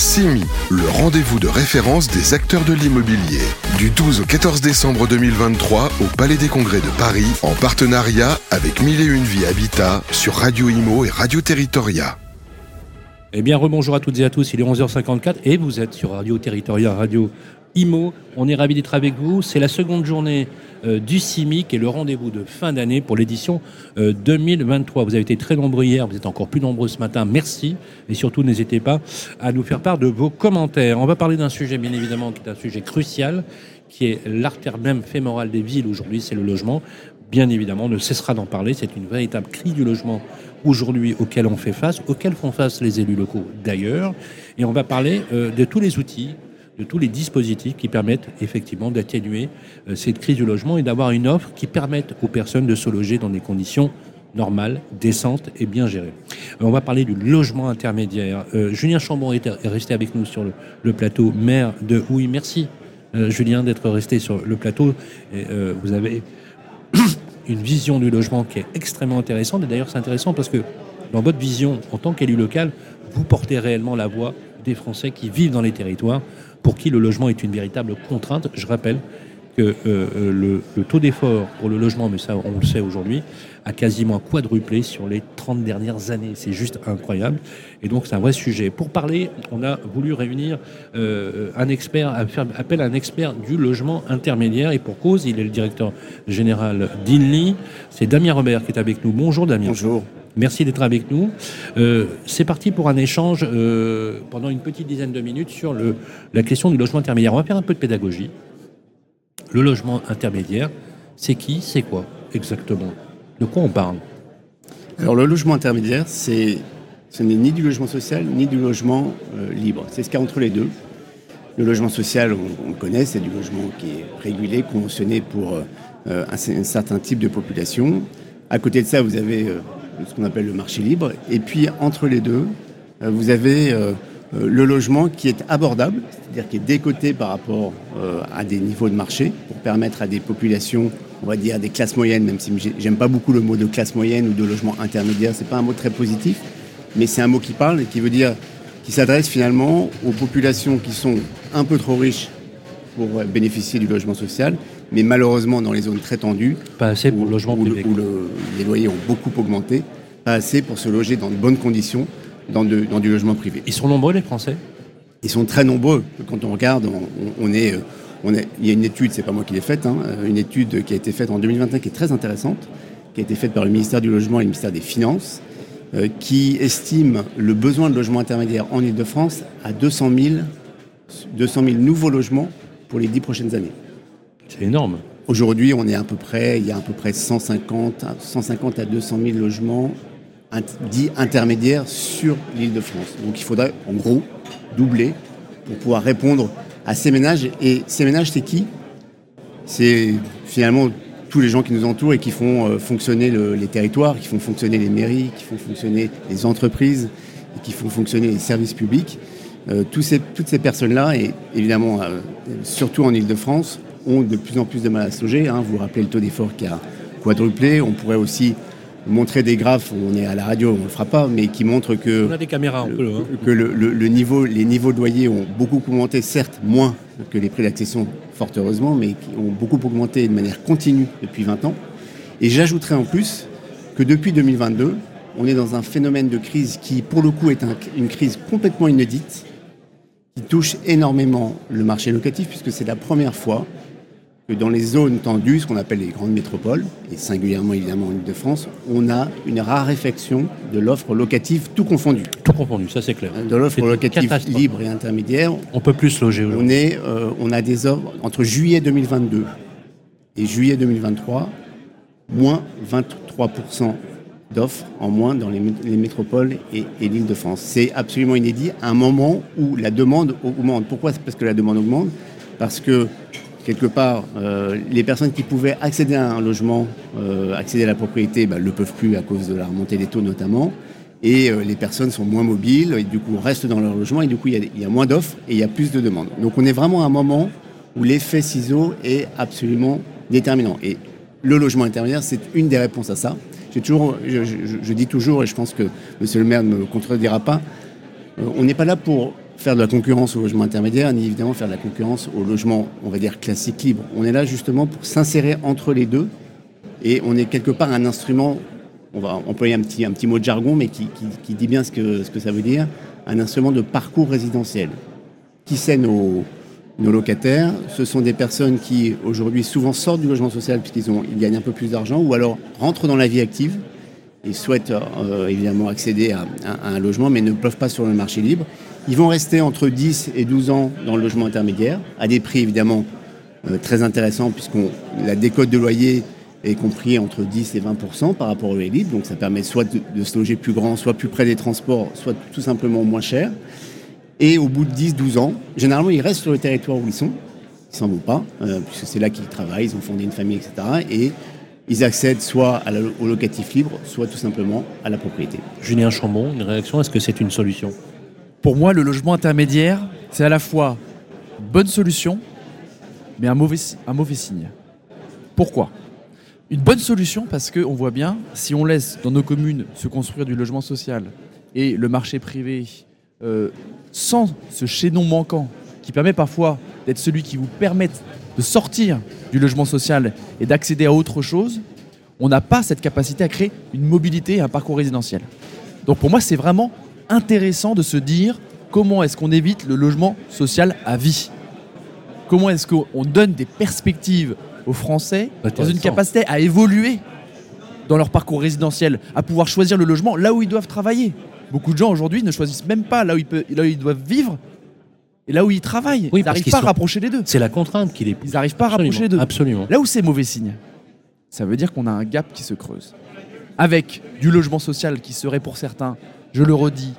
CIMI, le rendez-vous de référence des acteurs de l'immobilier. Du 12 au 14 décembre 2023 au Palais des Congrès de Paris, en partenariat avec Mille et Une Vie Habitat sur Radio Imo et Radio Territoria. Eh bien, rebonjour à toutes et à tous, il est 11h54 et vous êtes sur Radio Territoria, Radio Imo. On est ravis d'être avec vous. C'est la seconde journée euh, du CIMIC et le rendez-vous de fin d'année pour l'édition 2023. Euh, vous avez été très nombreux hier, vous êtes encore plus nombreux ce matin. Merci. Et surtout, n'hésitez pas à nous faire part de vos commentaires. On va parler d'un sujet, bien évidemment, qui est un sujet crucial, qui est l'artère même fémorale des villes aujourd'hui, c'est le logement. Bien évidemment, on ne cessera d'en parler. C'est une véritable crise du logement aujourd'hui auquel on fait face, auquel font face les élus locaux d'ailleurs. Et on va parler euh, de tous les outils de tous les dispositifs qui permettent effectivement d'atténuer euh, cette crise du logement et d'avoir une offre qui permette aux personnes de se loger dans des conditions normales, décentes et bien gérées. Euh, on va parler du logement intermédiaire. Euh, Julien Chambon est resté avec nous sur le, plateau, maire de Oui. Merci Julien d'être resté sur le plateau. Vous avez une vision du logement qui est extrêmement intéressante. Et d'ailleurs, c'est intéressant parce que dans votre vision, en tant qu'élu local, vous portez réellement la voix des Français qui vivent dans les territoires pour qui le logement est une véritable contrainte. Je rappelle que euh, euh, le, taux d'effort pour le logement, mais ça on le sait aujourd'hui, a quasiment quadruplé sur les 30 dernières années. C'est juste incroyable. Et donc c'est un vrai sujet. Pour parler, on a voulu réunir euh, un expert, faire appel à un expert du logement intermédiaire. Et pour cause, il est le directeur général d'INLI. C'est Damien Robert qui est avec nous. Bonjour Damien. Bonjour. Merci d'être avec nous. Euh, c'est parti pour un échange euh, pendant une petite dizaine de minutes sur la question du logement intermédiaire. On va faire un peu de pédagogie. Le logement intermédiaire, c'est qui, c'est quoi exactement? De quoi on parle? Alors le logement intermédiaire, ce n'est ni du logement social ni du logement euh, libre. C'est ce qu'il y a entre les deux. Le logement social, on, le connaît, c'est du logement qui est régulé, conventionné pour un, un, certain type de population. À côté de ça, vous avez ce qu'on appelle le marché libre. Et puis entre les deux, euh, vous avez euh, euh, le logement qui est abordable, c'est-à-dire qui est décoté par rapport à des niveaux de marché pour permettre à des populations, on va dire des classes moyennes, même si j'aime pas beaucoup le mot de classe moyenne ou de logement intermédiaire, c'est pas un mot très positif, mais c'est un mot qui parle et qui veut dire qui s'adresse finalement aux populations qui sont un peu trop riches pour bénéficier du logement social mais malheureusement dans les zones très tendues, pas assez pour où, logement où, les loyers ont beaucoup augmenté, pas assez pour se loger dans de bonnes conditions dans, dans du logement privé. Ils sont nombreux les Français? Ils sont très nombreux. Quand on regarde, on, est, on est, il y a une étude, c'est pas moi qui l'ai faite, hein, une étude qui a été faite en 2021 qui est très intéressante, qui a été faite par le ministère du Logement et le ministère des Finances, euh, qui estime le besoin de logement intermédiaire en Ile-de-France à 200 000, 200 000 nouveaux logements pour les dix prochaines années. C'est énorme. Aujourd'hui, on est à peu près, il y a à peu près 150, 150 à 200 000 logements dits intermédiaires sur l'île de France. Donc il faudrait en gros doubler pour pouvoir répondre à ces ménages. Et ces ménages, c'est qui? C'est finalement tous les gens qui nous entourent et qui font euh, fonctionner les territoires, qui font fonctionner les mairies, qui font fonctionner les entreprises, et qui font fonctionner les services publics. Euh, toutes ces personnes-là, et évidemment, euh, surtout en Ile-de-France, ont de plus en plus de mal à se loger. Hein. Vous vous rappelez le taux d'effort qui a quadruplé. On pourrait aussi montrer des graphes, on est à la radio, on ne le fera pas, mais qui montrent que, on a des caméras, le, hein. que le, niveau, les niveaux de loyer ont beaucoup augmenté, certes moins que les prix d'accession, fort heureusement, mais qui ont beaucoup augmenté de manière continue depuis 20 ans. Et j'ajouterais en plus que depuis 2022, on est dans un phénomène de crise qui, pour le coup, est une crise complètement inédite, qui touche énormément le marché locatif, puisque c'est la première fois dans les zones tendues, ce qu'on appelle les grandes métropoles, et singulièrement évidemment en Ile-de-France, on a une raréfaction de l'offre locative tout confondu. Tout confondu, ça c'est clair. De l'offre locative libre et intermédiaire. On peut plus loger aujourd'hui. On, est, euh, on a des offres entre juillet 2022 et juillet 2023, moins 23% d'offres en moins dans les, métropoles et, et l'Île-de-France. C'est absolument inédit à un moment où la demande augmente. Pourquoi? Parce que la demande augmente Parce que quelque part, euh, les personnes qui pouvaient accéder à un logement, euh, accéder à la propriété, ne bah, le peuvent plus à cause de la remontée des taux notamment. Et euh, les personnes sont moins mobiles et du coup restent dans leur logement et du coup il y, a moins d'offres et il y a plus de demandes. Donc on est vraiment à un moment où l'effet ciseau est absolument déterminant. Et le logement intermédiaire, c'est une des réponses à ça. Toujours, je, dis toujours, et je pense que Monsieur le maire ne me contredira pas, on n'est pas là pour faire de la concurrence au logement intermédiaire, ni évidemment faire de la concurrence au logement, on va dire, classique libre. On est là justement pour s'insérer entre les deux et on est quelque part un instrument, on va employer un petit, mot de jargon, mais qui, dit bien ce que, ça veut dire, un instrument de parcours résidentiel. Qui c'est nos, locataires Ce sont des personnes qui aujourd'hui souvent sortent du logement social puisqu'ils ont, ils gagnent un peu plus d'argent ou alors rentrent dans la vie active et souhaitent euh, évidemment accéder à, un logement mais ne peuvent pas sur le marché libre. Ils vont rester entre 10 et 12 ans dans le logement intermédiaire à des prix évidemment euh, très intéressants puisqu'on la décote de loyer est compris entre 10 et 20% par rapport au libre. Donc ça permet soit de, se loger plus grand, soit plus près des transports, soit tout simplement moins cher. Et au bout de 10-12 ans, généralement, ils restent sur le territoire où ils sont. Ils s'en vont pas, euh, puisque c'est là qu'ils travaillent, ils ont fondé une famille, etc. Et ils accèdent soit au locatif libre, soit tout simplement à la propriété. Julien Chambon, une réaction, est-ce que c'est une solution? Pour moi, le logement intermédiaire, c'est à la fois une bonne solution, mais un mauvais, signe. Pourquoi? Une bonne solution parce qu'on voit bien, si on laisse dans nos communes se construire du logement social et le marché privé euh, sans ce chaînon manquant qui permet parfois d'être celui qui vous permette de sortir du logement social et d'accéder à autre chose, on n'a pas cette capacité à créer une mobilité et un parcours résidentiel. Donc pour moi, c'est vraiment intéressant de se dire comment est-ce qu'on évite le logement social à vie Comment est-ce qu'on donne des perspectives aux Français dans une capacité à évoluer dans leur parcours résidentiel, à pouvoir choisir le logement là où ils doivent travailler Beaucoup de gens aujourd'hui ne choisissent même pas là où ils, doivent vivre et là où ils travaillent. ils n'arrivent pas à rapprocher les deux. C'est la contrainte qui les Ils n'arrivent pas à rapprocher les deux. Absolument. Là où c'est mauvais signe, ça veut dire qu'on a un gap qui se creuse. Avec du logement social qui serait pour certains, je le redis,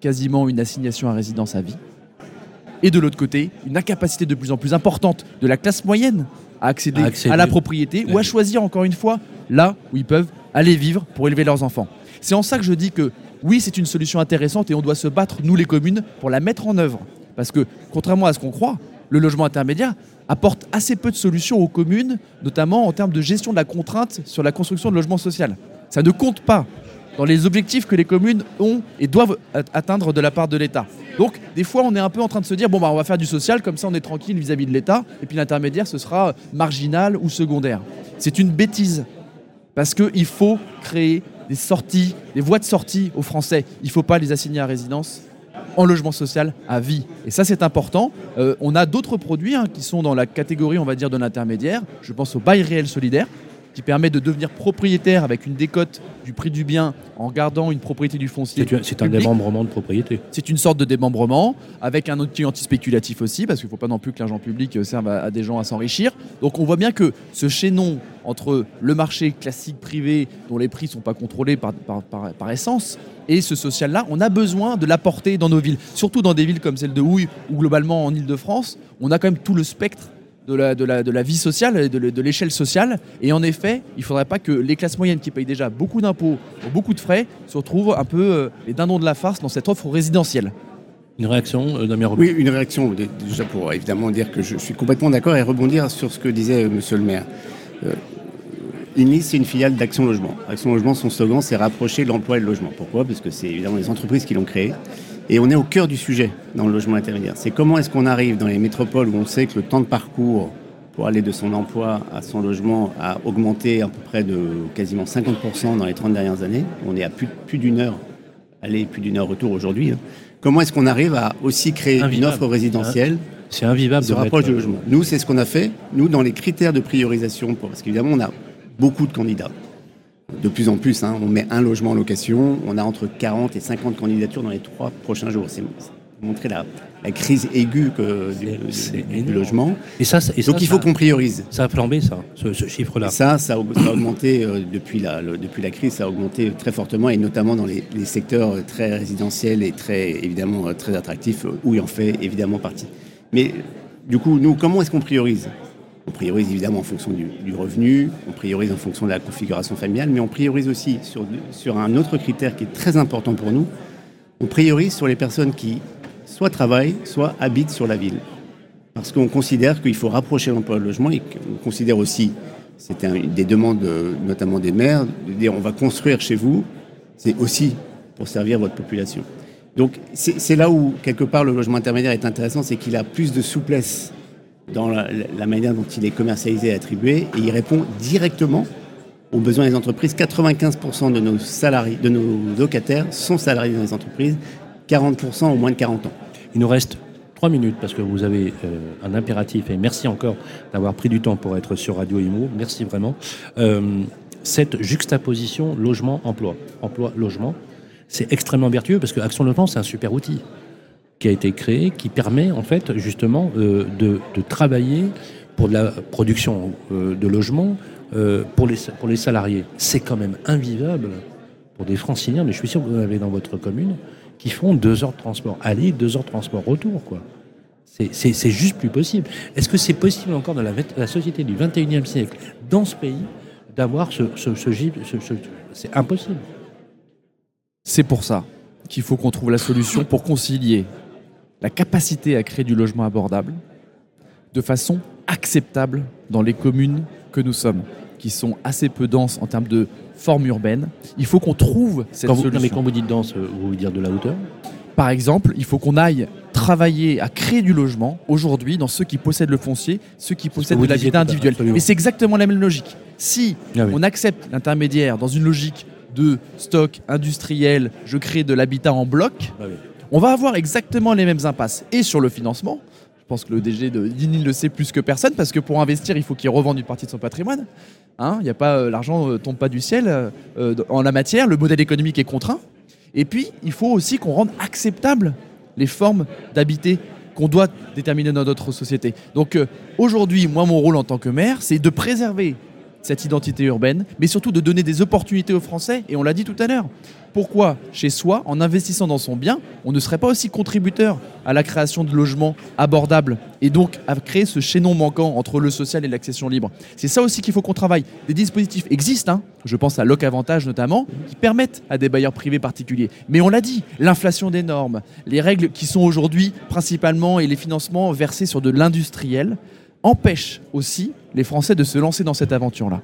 quasiment une assignation à résidence à vie. Et de l'autre côté, une incapacité de plus en plus importante de la classe moyenne à accéder, à, la propriété ou à choisir encore une fois là où ils peuvent aller vivre pour élever leurs enfants. C'est en ça que je dis que oui, c'est une solution intéressante et on doit se battre, nous les communes, pour la mettre en œuvre. Parce que, contrairement à ce qu'on croit, le logement intermédiaire apporte assez peu de solutions aux communes, notamment en termes de gestion de la contrainte sur la construction de logements sociaux. Ça ne compte pas dans les objectifs que les communes ont et doivent atteindre de la part de l'État. Donc, des fois, on est un peu en train de se dire bon, bah, on va faire du social, comme ça on est tranquille vis-à-vis de l'État, et puis l'intermédiaire, ce sera marginal ou secondaire. C'est une bêtise. Parce qu'il faut créer des sorties, des voies de sortie aux Français. Il ne faut pas les assigner à résidence en logement social à vie. Et ça, c'est important. Euh, on a d'autres produits hein, qui sont dans la catégorie, on va dire, de l'intermédiaire. Je pense au bail réel solidaire, qui permet de devenir propriétaire avec une décote du prix du bien en gardant une propriété du foncier. C'est un démembrement de propriété. C'est une sorte de démembrement avec un outil anti-spéculatif aussi, parce qu'il ne faut pas non plus que l'argent public euh, serve à, des gens à s'enrichir. Donc on voit bien que ce chaînon entre le marché classique privé, dont les prix ne sont pas contrôlés par, par, essence, et ce social-là, on a besoin de l'apporter dans nos villes. Surtout dans des villes comme celle de Houille, ou globalement en Ile-de-France, on a quand même tout le spectre de la, de la, de la vie sociale, de, de l'échelle sociale. Et en effet, il ne faudrait pas que les classes moyennes qui payent déjà beaucoup d'impôts, beaucoup de frais, se retrouvent un peu euh, les dindons de la farce dans cette offre résidentielle. Une réaction, euh, Damien Oui, une réaction, déjà pour évidemment dire que je suis complètement d'accord et rebondir sur ce que disait euh, Monsieur le maire. Euh, c'est une filiale d'Action Logement. Action Logement, son slogan, c'est rapprocher l'emploi et le logement. Pourquoi? Parce que c'est évidemment les entreprises qui l'ont créé. Et on est au cœur du sujet dans le logement intermédiaire. C'est comment est-ce qu'on arrive dans les métropoles où on sait que le temps de parcours pour aller de son emploi à son logement a augmenté à peu près de quasiment 50% dans les 30 dernières années. On est à plus, plus d'une heure aller, plus d'une heure retour aujourd'hui. Hein. Comment est-ce qu'on arrive à aussi créer une offre résidentielle C'est invivable. Se rapproche du logement? Nous, c'est ce qu'on a fait. Nous, dans les critères de priorisation, parce qu'évidemment, on a beaucoup de candidats de plus en plus. Hein. on met un logement en location, on a entre 40 et 50 candidatures dans les trois prochains jours. C'est montrer la, la, crise aiguë que, du, logement. Et ça, Donc il faut qu'on priorise. Ça a flambé, ça, ce, chiffre-là. Ça, ça a, augmenté euh, depuis, la, depuis la crise, ça a augmenté très fortement, et notamment dans les, secteurs très résidentiels et très, évidemment, euh, très attractifs, euh, où il en fait évidemment partie. Mais du coup, nous, comment est-ce qu'on priorise? On priorise évidemment en fonction du, revenu, on priorise en fonction de la configuration familiale, mais on priorise aussi sur, un autre critère qui est très important pour nous. On priorise sur les personnes qui soit travaillent, soit habitent sur la ville. Parce qu'on considère qu'il faut rapprocher l'emploi et le logement et qu'on considère aussi, c'était des demandes notamment des maires, de dire on va construire chez vous, c'est aussi pour servir votre population. Donc c'est là où, quelque part, le logement intermédiaire est intéressant, c'est qu'il a plus de souplesse dans la, manière dont il est commercialisé et attribué, et il répond directement aux besoins des entreprises. 95% de nos salariés, de nos locataires sont salariés dans les entreprises, 40% ont moins de 40 ans. Il nous reste trois minutes parce que vous avez euh, un impératif et merci encore d'avoir pris du temps pour être sur Radio Imo. Merci vraiment. Euh, cette juxtaposition logement-emploi, emploi-logement, c'est extrêmement vertueux parce que Action Logement, c'est un super outil qui a été créé, qui permet en fait justement euh, de, travailler pour de la production de logements pour, les, pour les salariés. C'est quand même invivable pour des franciliens, mais je suis sûr que vous en avez dans votre commune, qui font deux heures de transport aller, deux heures de transport retour, quoi. C'est juste plus possible. Est-ce que c'est possible encore dans la, société du 21e siècle, dans ce pays, d'avoir ce, ce, ce, ce C'est impossible. C'est pour ça qu'il faut qu'on trouve la solution pour concilier la capacité à créer du logement abordable de façon acceptable dans les communes que nous sommes, qui sont assez peu denses en termes de forme urbaine. Il faut qu'on trouve cette quand vous, solution. mais quand vous dites dense, vous voulez dire de la hauteur? Par exemple, il faut qu'on aille travailler à créer du logement aujourd'hui dans ceux qui possèdent le foncier, ceux qui possèdent de l'habitat individuel. Mais c'est exactement la même logique. Si Ah oui. on accepte l'intermédiaire dans une logique de stock industriel, je crée de l'habitat en bloc, Ah oui. On va avoir exactement les mêmes impasses. Et sur le financement, je pense que le DG de Dini le sait plus que personne, parce que pour investir, il faut qu'il revende une partie de son patrimoine. Hein, y a pas euh, L'argent ne tombe pas du ciel euh, en la matière, le modèle économique est contraint. Et puis, il faut aussi qu'on rende acceptable les formes d'habiter qu'on doit déterminer dans notre société. Donc euh, aujourd'hui, moi, mon rôle en tant que maire, c'est de préserver cette identité urbaine, mais surtout de donner des opportunités aux Français, et on l'a dit tout à l'heure. Pourquoi, chez soi, en investissant dans son bien, on ne serait pas aussi contributeur à la création de logements abordables et donc à créer ce chaînon manquant entre le social et l'accession libre? C'est ça aussi qu'il faut qu'on travaille. Des dispositifs existent, hein, je pense à Loc Avantage notamment, qui permettent à des bailleurs privés particuliers. Mais on l'a dit, l'inflation des normes, les règles qui sont aujourd'hui principalement et les financements versés sur de l'industriel empêchent aussi les Français de se lancer dans cette aventure-là.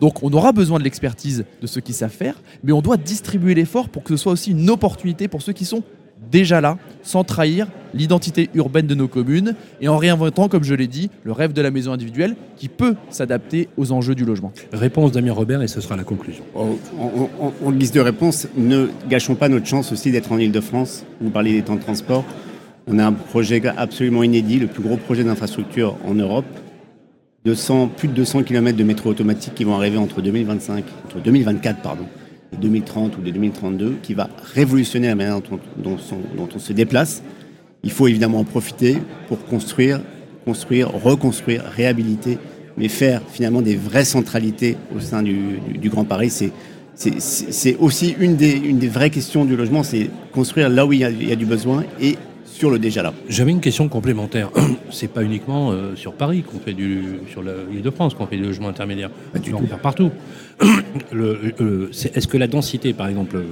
Donc on aura besoin de l'expertise de ceux qui savent faire, mais on doit distribuer l'effort pour que ce soit aussi une opportunité pour ceux qui sont déjà là, sans trahir l'identité urbaine de nos communes et en réinventant, comme je l'ai dit, le rêve de la maison individuelle qui peut s'adapter aux enjeux du logement. Réponse Damien Robert et ce sera la conclusion. En, en- en- en guise de réponse, ne gâchons pas notre chance aussi d'être en Ile-de-France. Vous parliez des temps de transport. On a un projet absolument inédit, le plus gros projet d'infrastructure en Europe. 200, plus de 200 km de métro automatique qui vont arriver entre 2025, entre 2024 pardon, et 2030 ou de 2032, qui va révolutionner la manière dont on, se déplace. Il faut évidemment en profiter pour construire, construire, reconstruire, réhabiliter, mais faire finalement des vraies centralités au sein du, Grand Paris. C'est aussi une des, une des vraies questions du logement, c'est construire là où il y, a, il y a du besoin et sur le déjà là. J'avais une question complémentaire. C'est pas uniquement euh, sur Paris qu'on fait du sur l'île de France qu'on fait du logement intermédiaire. Pas du On tout. faire partout. Euh, Est-ce que la densité, par exemple, euh,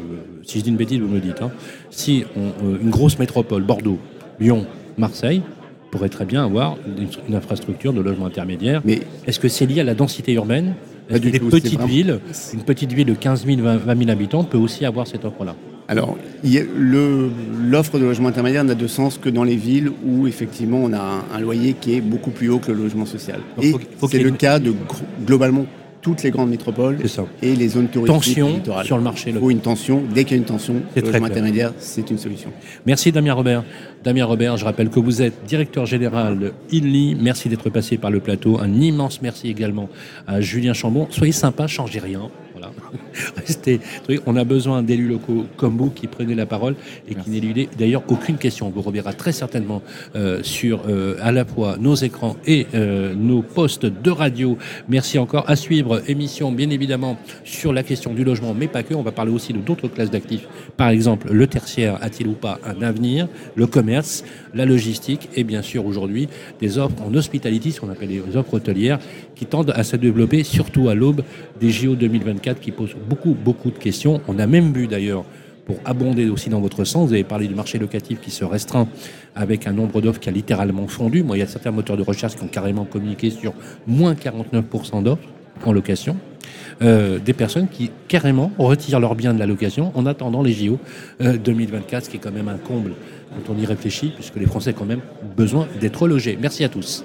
si je dis une bêtise, vous me dites, hein, si on- une grosse métropole, Bordeaux, Lyon, Marseille, pourrait très bien avoir une, une infrastructure de logement intermédiaire. Mais Est-ce que c'est lié à la densité urbaine? Est-ce que petites villes, une petite ville de 15 000, 20 20 000 habitants peut aussi avoir cette offre-là? Alors, l'offre de logement intermédiaire n'a de sens que dans les villes où effectivement on a un, un loyer qui est beaucoup plus haut que le logement social. Donc, Et c'est le une- cas de globalement toutes les grandes métropoles et les zones touristiques Tension littorales. sur le marché Il local. faut une tension. Dès qu'il y a une tension, le logement intermédiaire, c'est une solution. Merci Damien Robert. Damien Robert, je rappelle que vous êtes directeur général de INLI. Merci d'être passé par le plateau. Un immense merci également à Julien Chambon. Soyez sympa, changez rien. Voilà. Restez. On a besoin d'élus locaux comme vous qui prenez la parole et qui n'éludez d'ailleurs aucune question. On vous reverra très certainement euh, sur euh, à la fois nos écrans et euh, nos postes de radio. Merci encore. À suivre, émission bien évidemment sur la question du logement, mais pas que. On va parler aussi de d'autres classes d'actifs. Par exemple, le tertiaire a-t-il ou pas un avenir? Le commerce, la logistique et bien sûr aujourd'hui des offres en hospitality, ce qu'on appelle les offres hôtelières, qui tendent à se développer, surtout à l'aube des JO 2024, qui posent beaucoup, beaucoup de questions. On a même vu d'ailleurs pour abonder aussi dans votre sens, vous avez parlé du marché locatif qui se restreint avec un nombre d'offres qui a littéralement fondu. Moi, il y a certains moteurs de recherche qui ont carrément communiqué sur moins 49% d'offres en location. euh, des personnes qui carrément retirent leurs biens de la location en attendant les JO 2024, ce qui est quand même un comble quand on y réfléchit, puisque les Français ont quand même besoin d'être logés. Merci à tous.